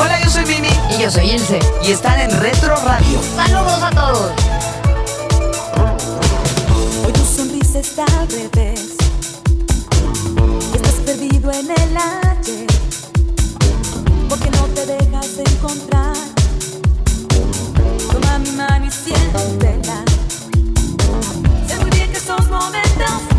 Hola, yo soy Mimi. Y yo soy Ilse. Y están en Retro Radio. Saludos a todos. Hoy tu sonrisa está al revés. Estás perdido en el ayer. Porque no te dejas de encontrar. Toma mi mano y siéntela. Sé muy bien que estos momentos.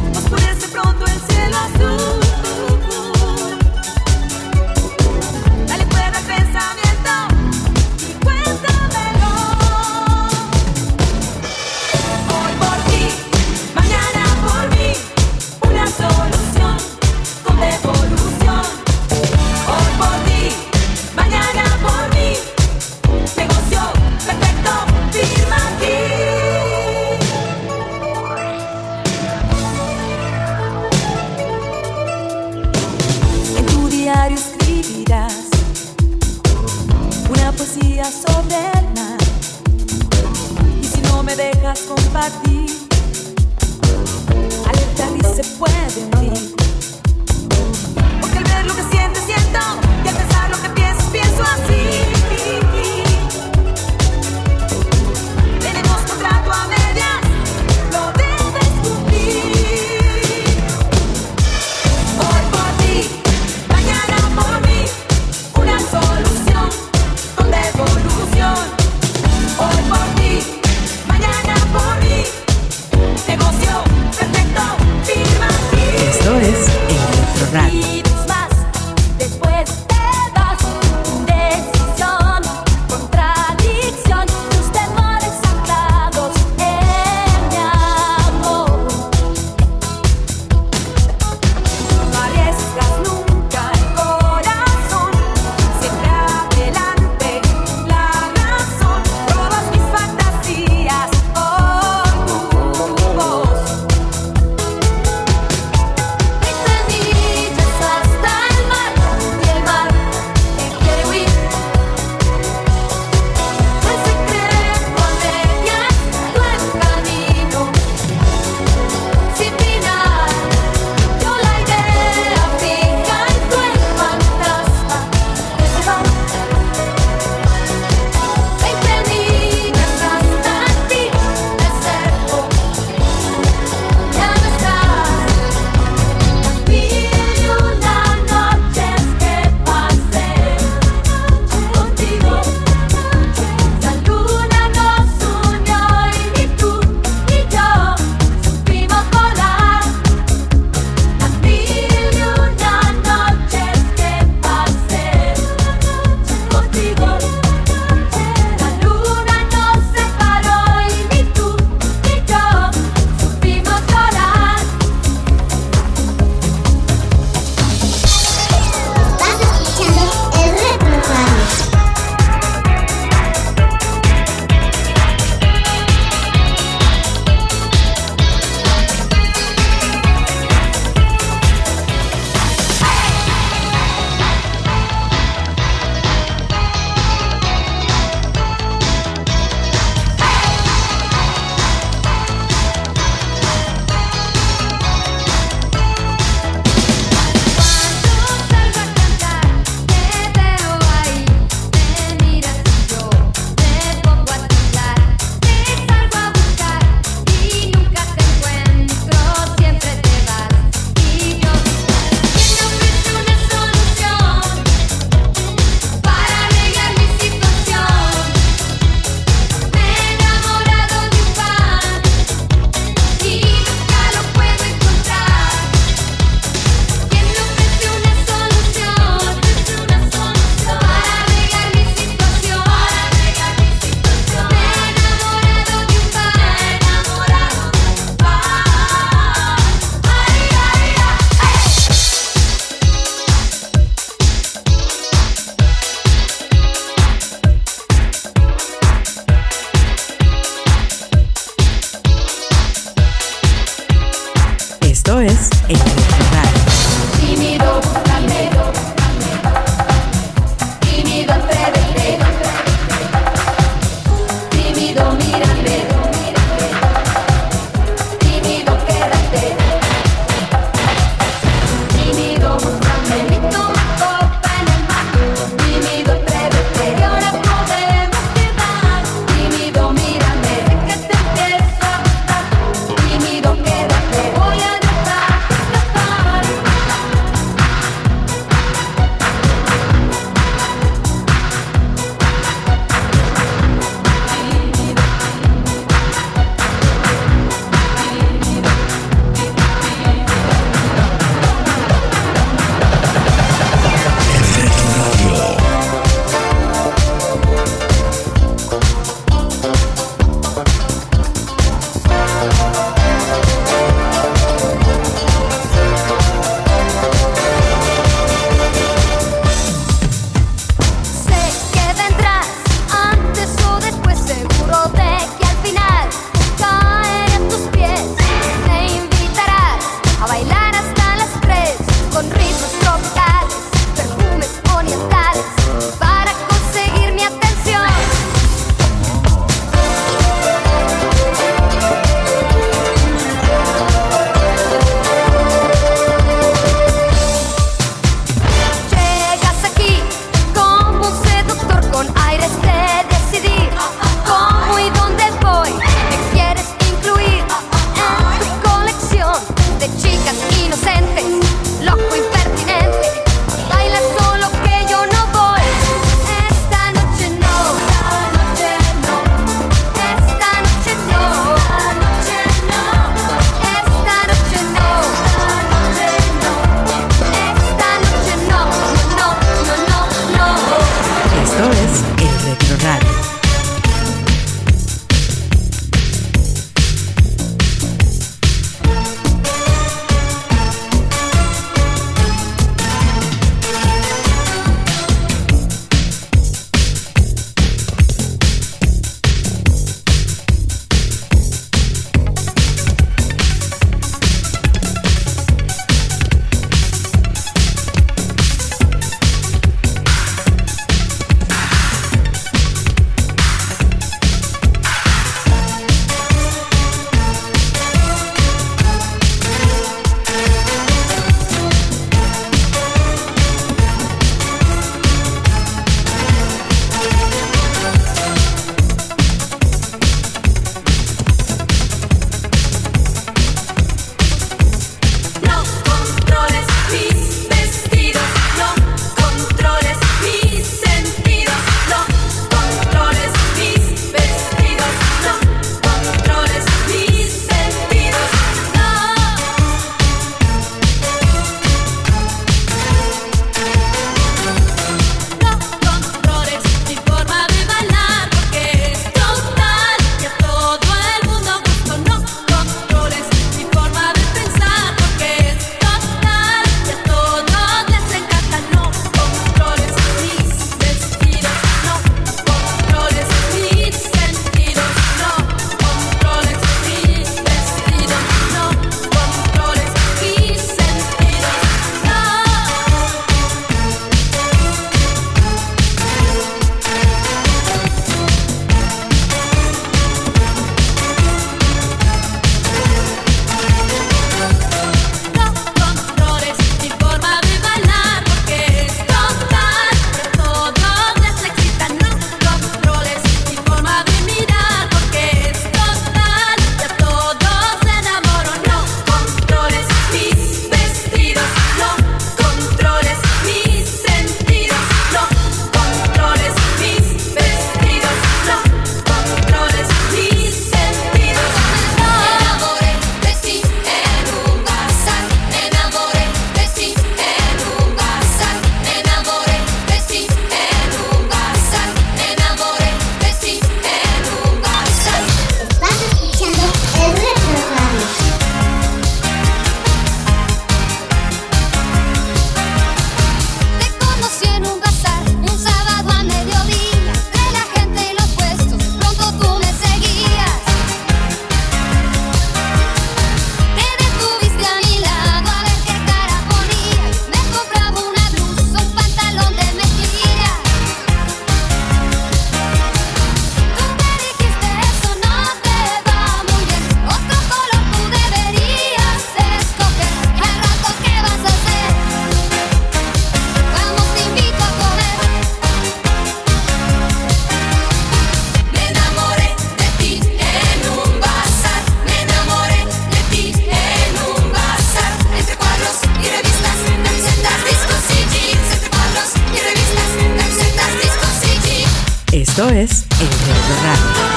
Esto es El Retro Radio.